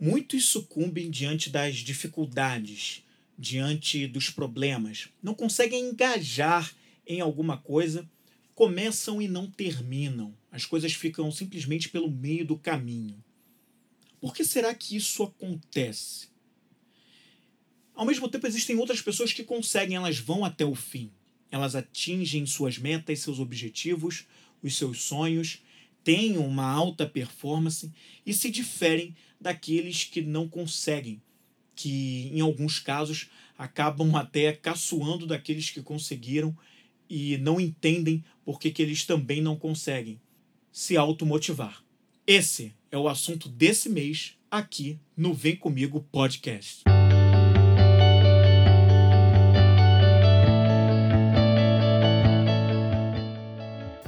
Muitos sucumbem diante das dificuldades, diante dos problemas, não conseguem engajar em alguma coisa, começam e não terminam. As coisas ficam simplesmente pelo meio do caminho. Por que será que isso acontece? Ao mesmo tempo, existem outras pessoas que conseguem, elas vão até o fim. Elas atingem suas metas, seus objetivos, os seus sonhos, têm uma alta performance e se diferem daqueles que não conseguem, que em alguns casos acabam até caçoando daqueles que conseguiram e não entendem por que, eles também não conseguem se automotivar. Esse é o assunto desse mês aqui no Vem Comigo Podcast.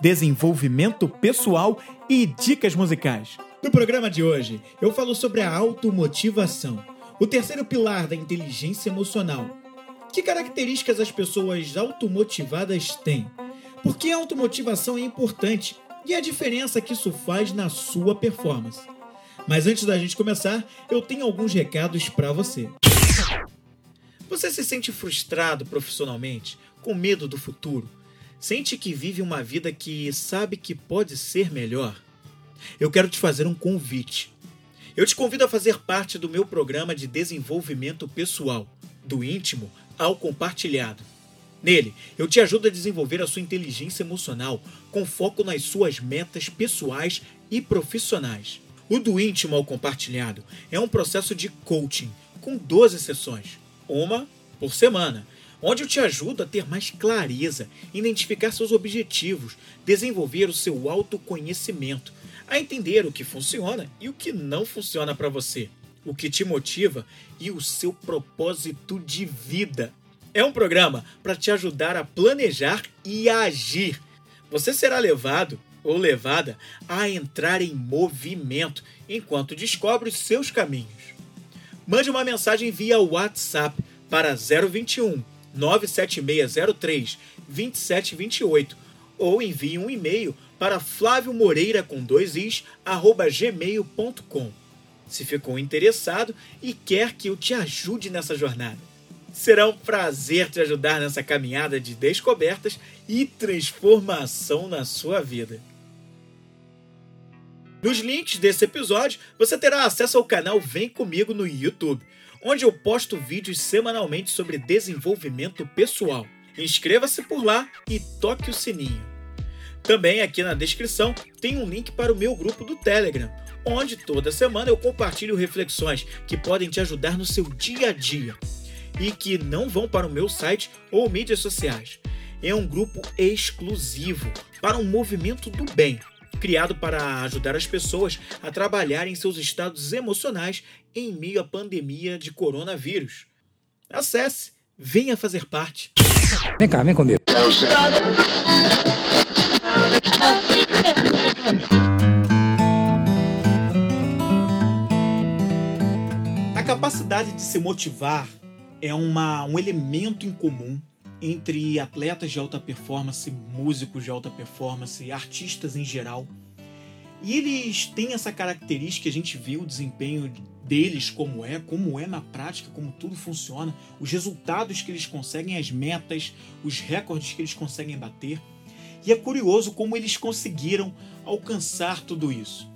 desenvolvimento pessoal e dicas musicais. No programa de hoje, eu falo sobre a automotivação, o terceiro pilar da inteligência emocional. Que características as pessoas automotivadas têm? Por que a automotivação é importante e a diferença que isso faz na sua performance? Mas antes da gente começar, eu tenho alguns recados para você. Você se sente frustrado profissionalmente, com medo do futuro? Sente que vive uma vida que sabe que pode ser melhor? Eu quero te fazer um convite. Eu te convido a fazer parte do meu programa de desenvolvimento pessoal, do íntimo ao compartilhado. Nele, eu te ajudo a desenvolver a sua inteligência emocional com foco nas suas metas pessoais e profissionais. O do íntimo ao compartilhado é um processo de coaching com 12 sessões, uma por semana, onde eu te ajudo a ter mais clareza, identificar seus objetivos, desenvolver o seu autoconhecimento, a entender o que funciona e o que não funciona para você, o que te motiva e o seu propósito de vida. É um programa para te ajudar a planejar e a agir. Você será levado ou levada a entrar em movimento enquanto descobre os seus caminhos. Mande uma mensagem via WhatsApp para 021 97603 2728 ou envie um e-mail para Flávio Moreira com dois is arroba gmail.com se ficou interessado e quer que eu te ajude nessa jornada. Será um prazer te ajudar nessa caminhada de descobertas e transformação na sua vida. Nos links desse episódio, você terá acesso ao canal Vem Comigo no YouTube, onde eu posto vídeos semanalmente sobre desenvolvimento pessoal. Inscreva-se por lá e toque o sininho. Também aqui na descrição tem um link para o meu grupo do Telegram, onde toda semana eu compartilho reflexões que podem te ajudar no seu dia a dia e que não vão para o meu site ou mídias sociais. É um grupo exclusivo para um movimento do bem criado para ajudar as pessoas a trabalharem seus estados emocionais em meio à pandemia de coronavírus. Acesse, venha fazer parte. Vem cá, vem comigo. A capacidade de se motivar é uma, um elemento em comum entre atletas de alta performance, músicos de alta performance, artistas em geral. E eles têm essa característica, a gente vê o desempenho deles como é, como é na prática, como tudo funciona, os resultados que eles conseguem, as metas, os recordes que eles conseguem bater. E é curioso como eles conseguiram alcançar tudo isso.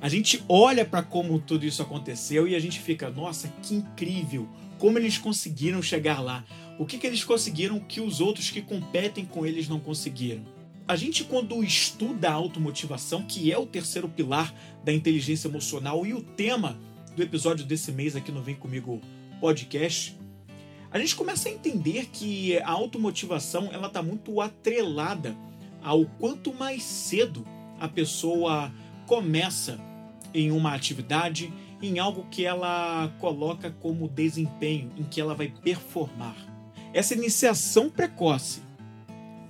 A gente olha para como tudo isso aconteceu e a gente fica, nossa, que incrível! Como eles conseguiram chegar lá? O que, que eles conseguiram que os outros que competem com eles não conseguiram? A gente, quando estuda a automotivação, que é o terceiro pilar da inteligência emocional e o tema do episódio desse mês aqui no Vem Comigo Podcast, a gente começa a entender que a automotivação ela está muito atrelada ao quanto mais cedo a pessoa começa em uma atividade, em algo que ela coloca como desempenho, em que ela vai performar. Essa iniciação precoce,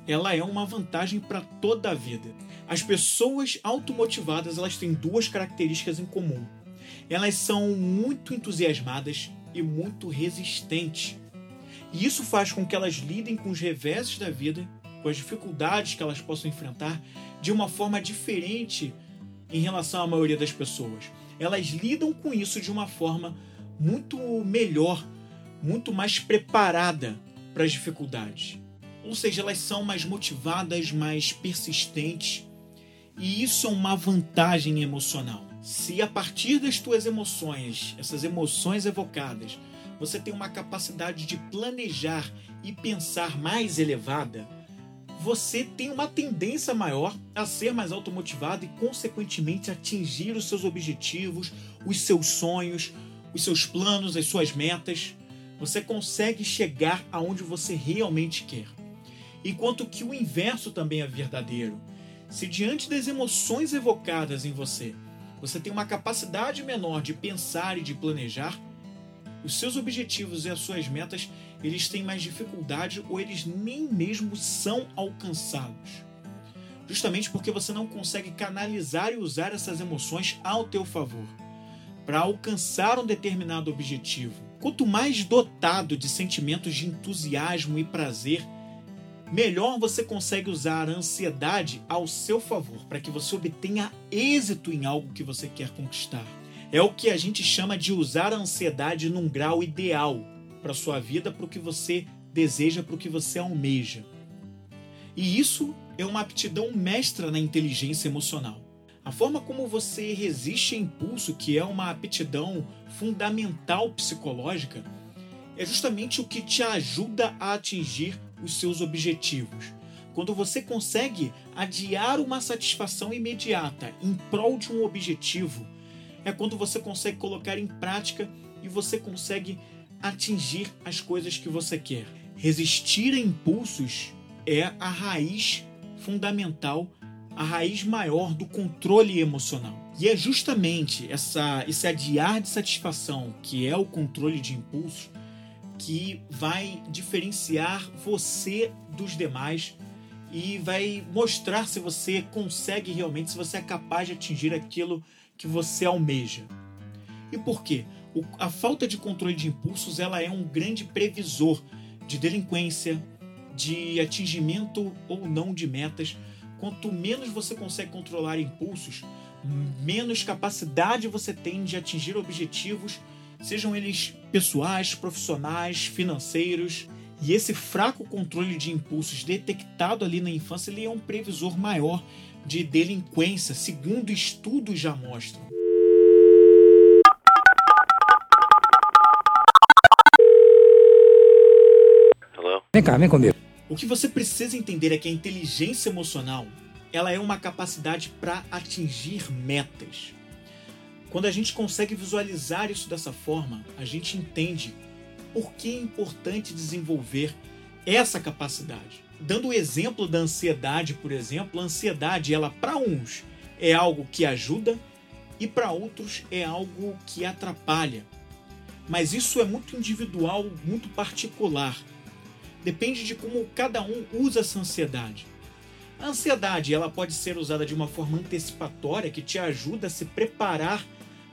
ela é uma vantagem para toda a vida. As pessoas automotivadas, elas têm duas características em comum. Elas são muito entusiasmadas e muito resistentes. E isso faz com que elas lidem com os reversos da vida, com as dificuldades que elas possam enfrentar, de uma forma diferente em relação à maioria das pessoas. Elas lidam com isso de uma forma muito melhor, muito mais preparada para as dificuldades. Ou seja, elas são mais motivadas, mais persistentes. E isso é uma vantagem emocional. Se a partir das tuas emoções, essas emoções evocadas, você tem uma capacidade de planejar e pensar mais elevada, você tem uma tendência maior a ser mais automotivado e, consequentemente, atingir os seus objetivos, os seus sonhos, os seus planos, as suas metas. Você consegue chegar aonde você realmente quer. Enquanto que o inverso também é verdadeiro. Se diante das emoções evocadas em você, você tem uma capacidade menor de pensar e de planejar, os seus objetivos e as suas metas, eles têm mais dificuldade ou eles nem mesmo são alcançados. Justamente porque você não consegue canalizar e usar essas emoções ao teu favor para alcançar um determinado objetivo. Quanto mais dotado de sentimentos de entusiasmo e prazer, melhor você consegue usar a ansiedade ao seu favor para que você obtenha êxito em algo que você quer conquistar. É o que a gente chama de usar a ansiedade num grau ideal para sua vida, para o que você deseja, para o que você almeja. E isso é uma aptidão mestra na inteligência emocional. A forma como você resiste a impulso, que é uma aptidão fundamental psicológica, é justamente o que te ajuda a atingir os seus objetivos. Quando você consegue adiar uma satisfação imediata em prol de um objetivo, é quando você consegue colocar em prática e você consegue atingir as coisas que você quer. Resistir a impulsos é a raiz fundamental, a raiz maior do controle emocional. E é justamente essa, esse adiar de satisfação, que é o controle de impulsos, que vai diferenciar você dos demais e vai mostrar se você consegue realmente, se você é capaz de atingir aquilo que você almeja. E por quê? O, a falta de controle de impulsos ela é um grande previsor de delinquência, de atingimento ou não de metas. Quanto menos você consegue controlar impulsos, menos capacidade você tem de atingir objetivos sejam eles pessoais, profissionais, financeiros. E esse fraco controle de impulsos detectado ali na infância ele é um previsor maior de delinquência, segundo estudos já mostram. Hello? Vem cá, vem comigo. O que você precisa entender é que a inteligência emocional ela é uma capacidade para atingir metas. Quando a gente consegue visualizar isso dessa forma, a gente entende por que é importante desenvolver essa capacidade. Dando o exemplo da ansiedade, por exemplo, a ansiedade, ela para uns é algo que ajuda e para outros é algo que atrapalha. Mas isso é muito individual, muito particular. Depende de como cada um usa essa ansiedade. A ansiedade, ela pode ser usada de uma forma antecipatória que te ajuda a se preparar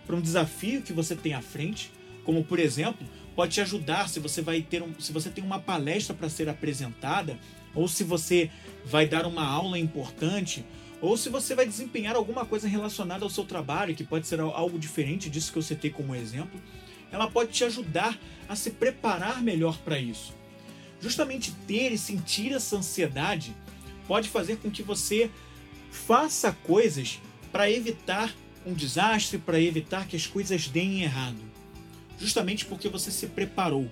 para um desafio que você tem à frente, como por exemplo, pode te ajudar se você vai ter um, se você tem uma palestra para ser apresentada, ou se você vai dar uma aula importante, ou se você vai desempenhar alguma coisa relacionada ao seu trabalho, que pode ser algo diferente disso que eu citei como exemplo, ela pode te ajudar a se preparar melhor para isso. Justamente ter e sentir essa ansiedade pode fazer com que você faça coisas para evitar um desastre para evitar que as coisas deem errado. Justamente porque você se preparou.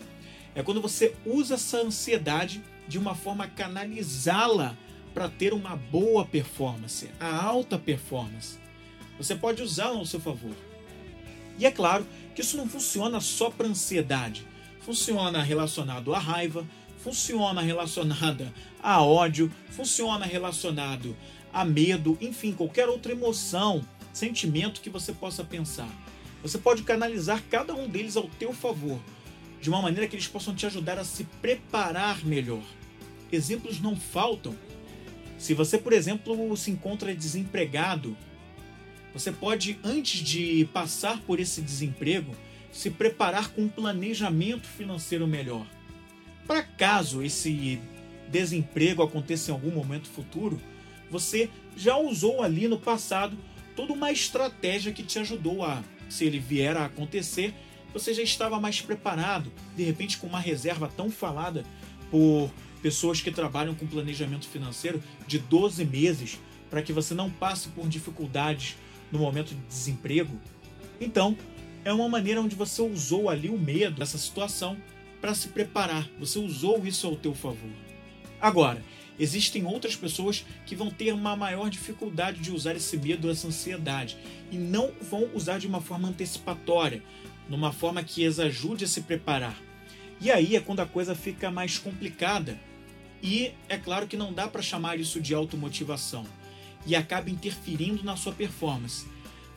É quando você usa essa ansiedade de uma forma a canalizá-la para ter uma boa performance, a alta performance. Você pode usá-la ao seu favor. E é claro que isso não funciona só para ansiedade. Funciona relacionado à raiva, funciona relacionada a ódio, funciona relacionado a medo, enfim, qualquer outra emoção sentimento que você possa pensar. Você pode canalizar cada um deles ao teu favor, de uma maneira que eles possam te ajudar a se preparar melhor. Exemplos não faltam. Se você, por exemplo, se encontra desempregado, você pode, antes de passar por esse desemprego, se preparar com um planejamento financeiro melhor. Para caso esse desemprego aconteça em algum momento futuro, você já usou ali no passado toda uma estratégia que te ajudou a, se ele vier a acontecer, você já estava mais preparado, de repente com uma reserva tão falada por pessoas que trabalham com planejamento financeiro de 12 meses, para que você não passe por dificuldades no momento de desemprego. Então, é uma maneira onde você usou ali o medo dessa situação para se preparar. Você usou isso ao teu favor. Agora, existem outras pessoas que vão ter uma maior dificuldade de usar esse medo, essa ansiedade, e não vão usar de uma forma antecipatória, numa forma que as ajude a se preparar. E aí é quando a coisa fica mais complicada. E é claro que não dá para chamar isso de automotivação e acaba interferindo na sua performance,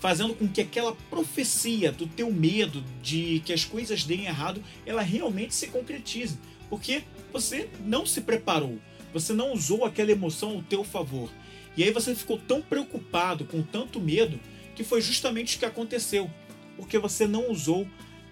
fazendo com que aquela profecia do teu medo de que as coisas deem errado, ela realmente se concretize, porque você não se preparou, você não usou aquela emoção ao teu favor. E aí você ficou tão preocupado, com tanto medo, que foi justamente o que aconteceu, porque você não usou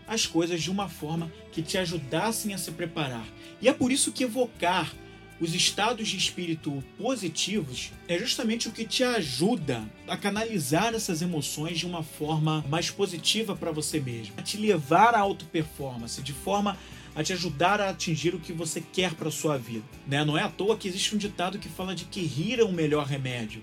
as coisas de uma forma que te ajudassem a se preparar. E é por isso que evocar os estados de espírito positivos é justamente o que te ajuda a canalizar essas emoções de uma forma mais positiva para você mesmo, a te levar à auto performance de forma a te ajudar a atingir o que você quer para sua vida. Né? Não é à toa que existe um ditado que fala de que rir é o melhor remédio.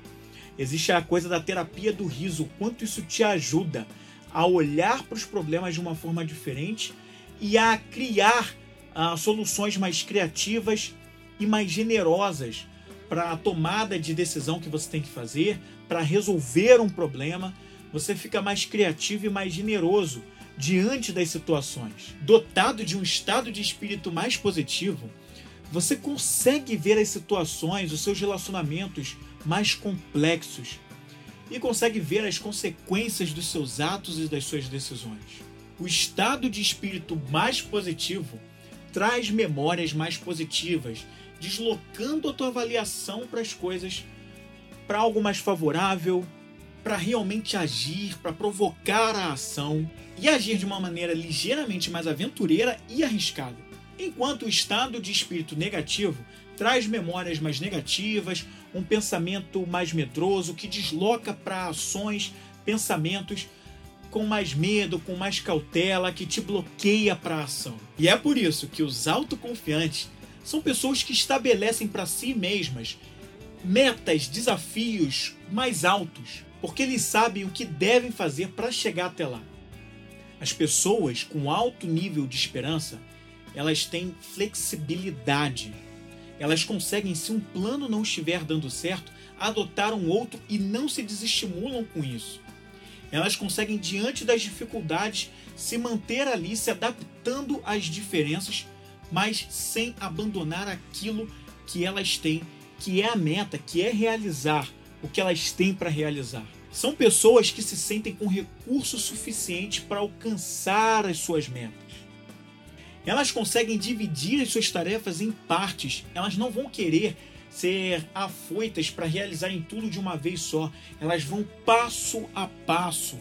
Existe a coisa da terapia do riso, o quanto isso te ajuda a olhar para os problemas de uma forma diferente e a criar uh, soluções mais criativas e mais generosas para a tomada de decisão que você tem que fazer, para resolver um problema. Você fica mais criativo e mais generoso diante das situações. Dotado de um estado de espírito mais positivo, você consegue ver as situações, os seus relacionamentos mais complexos e consegue ver as consequências dos seus atos e das suas decisões. O estado de espírito mais positivo traz memórias mais positivas, deslocando a tua avaliação para as coisas para algo mais favorável, para realmente agir, para provocar a ação e agir de uma maneira ligeiramente mais aventureira e arriscada. Enquanto o estado de espírito negativo traz memórias mais negativas, um pensamento mais medroso que desloca para ações, pensamentos com mais medo, com mais cautela, que te bloqueia para a ação. E é por isso que os autoconfiantes são pessoas que estabelecem para si mesmas metas, desafios mais altos, porque eles sabem o que devem fazer para chegar até lá. As pessoas com alto nível de esperança, elas têm flexibilidade. Elas conseguem, se um plano não estiver dando certo, adotar um outro e não se desestimulam com isso. Elas conseguem, diante das dificuldades, se manter ali, se adaptando às diferenças, mas sem abandonar aquilo que elas têm, que é a meta, que é realizar o que elas têm para realizar. São pessoas que se sentem com recurso suficiente para alcançar as suas metas. Elas conseguem dividir as suas tarefas em partes, elas não vão querer ser afoitas para realizarem tudo de uma vez só. Elas vão passo a passo.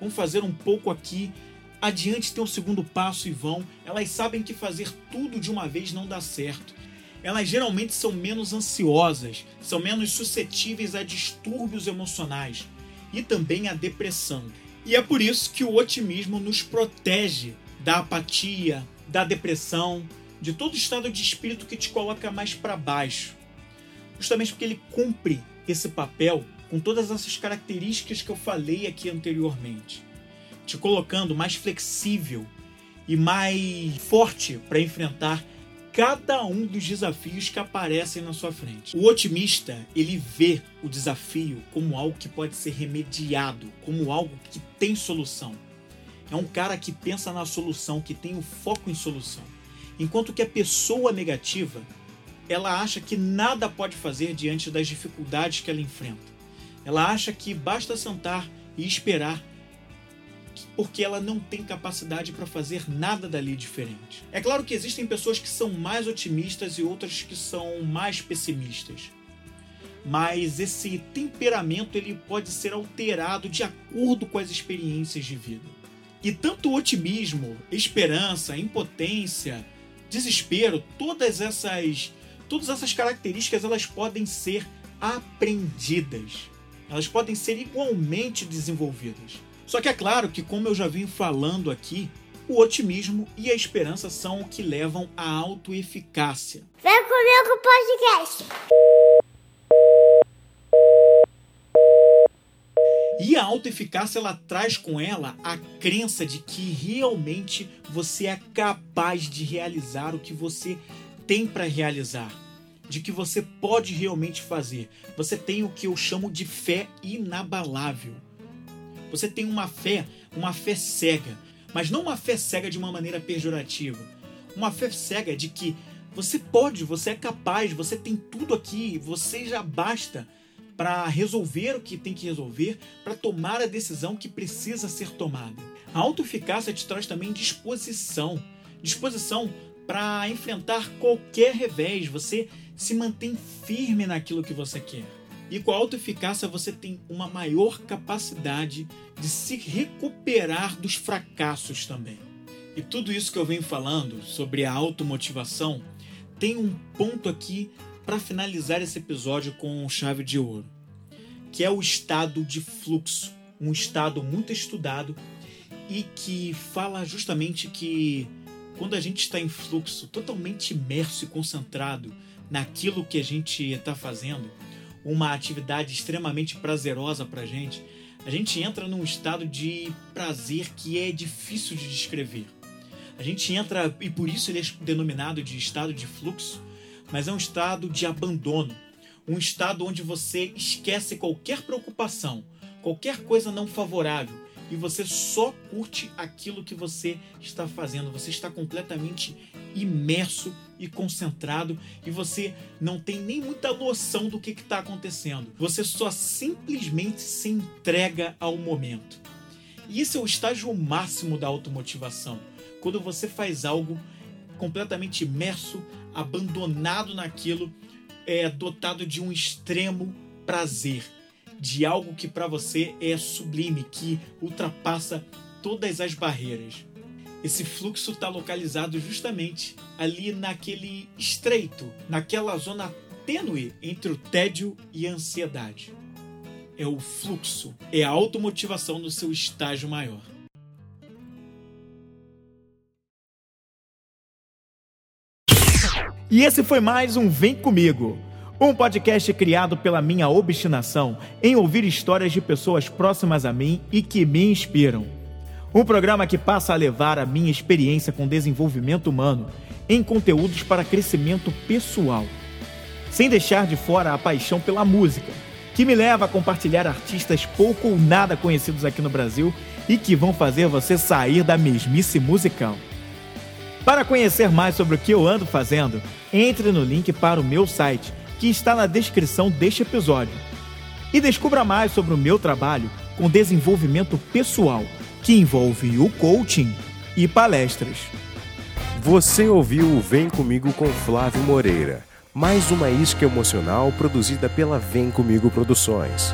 Vão fazer um pouco aqui, adiante tem um segundo passo e vão. Elas sabem que fazer tudo de uma vez não dá certo elas geralmente são menos ansiosas, são menos suscetíveis a distúrbios emocionais e também a depressão. E é por isso que o otimismo nos protege da apatia, da depressão, de todo estado de espírito que te coloca mais para baixo. Justamente porque ele cumpre esse papel com todas essas características que eu falei aqui anteriormente, te colocando mais flexível e mais forte para enfrentar cada um dos desafios que aparecem na sua frente. O otimista, ele vê o desafio como algo que pode ser remediado, como algo que tem solução. É um cara que pensa na solução, que tem o foco em solução. Enquanto que a pessoa negativa, ela acha que nada pode fazer diante das dificuldades que ela enfrenta. Ela acha que basta sentar e esperar porque ela não tem capacidade para fazer nada dali diferente. É claro que existem pessoas que são mais otimistas e outras que são mais pessimistas. Mas esse temperamento ele pode ser alterado de acordo com as experiências de vida. E tanto otimismo, esperança, impotência, desespero, todas essas todas essas características elas podem ser aprendidas. Elas podem ser igualmente desenvolvidas. Só que é claro que, como eu já vim falando aqui, o otimismo e a esperança são o que levam à autoeficácia. Vem comigo podcast! E a autoeficácia ela traz com ela a crença de que realmente você é capaz de realizar o que você tem para realizar, de que você pode realmente fazer. Você tem o que eu chamo de fé inabalável. Você tem uma fé, uma fé cega, mas não uma fé cega de uma maneira pejorativa. Uma fé cega de que você pode, você é capaz, você tem tudo aqui, você já basta para resolver o que tem que resolver, para tomar a decisão que precisa ser tomada. A autoeficácia te traz também disposição. Disposição para enfrentar qualquer revés, você se mantém firme naquilo que você quer. E com a autoeficácia você tem uma maior capacidade de se recuperar dos fracassos também. E tudo isso que eu venho falando sobre a automotivação tem um ponto aqui para finalizar esse episódio com chave de ouro, que é o estado de fluxo, um estado muito estudado e que fala justamente que quando a gente está em fluxo, totalmente imerso e concentrado naquilo que a gente está fazendo, uma atividade extremamente prazerosa para gente, a gente entra num estado de prazer que é difícil de descrever. A gente entra, e por isso ele é denominado de estado de fluxo, mas é um estado de abandono, um estado onde você esquece qualquer preocupação, qualquer coisa não favorável e você só curte aquilo que você está fazendo. Você está completamente imerso e concentrado e você não tem nem muita noção do que está acontecendo. Você só simplesmente se entrega ao momento. E esse é o estágio máximo da automotivação. Quando você faz algo completamente imerso, abandonado naquilo, é dotado de um extremo prazer de algo que para você é sublime, que ultrapassa todas as barreiras. Esse fluxo está localizado justamente ali naquele estreito, naquela zona tênue entre o tédio e a ansiedade. É o fluxo, é a automotivação no seu estágio maior. E esse foi mais um Vem Comigo um podcast criado pela minha obstinação em ouvir histórias de pessoas próximas a mim e que me inspiram. Um programa que passa a levar a minha experiência com desenvolvimento humano em conteúdos para crescimento pessoal, sem deixar de fora a paixão pela música, que me leva a compartilhar artistas pouco ou nada conhecidos aqui no Brasil e que vão fazer você sair da mesmice musical. Para conhecer mais sobre o que eu ando fazendo, entre no link para o meu site que está na descrição deste episódio. E descubra mais sobre o meu trabalho com desenvolvimento pessoal, que envolve o coaching e palestras. Você ouviu o Vem Comigo com Flávio Moreira, mais uma isca emocional produzida pela Vem Comigo Produções.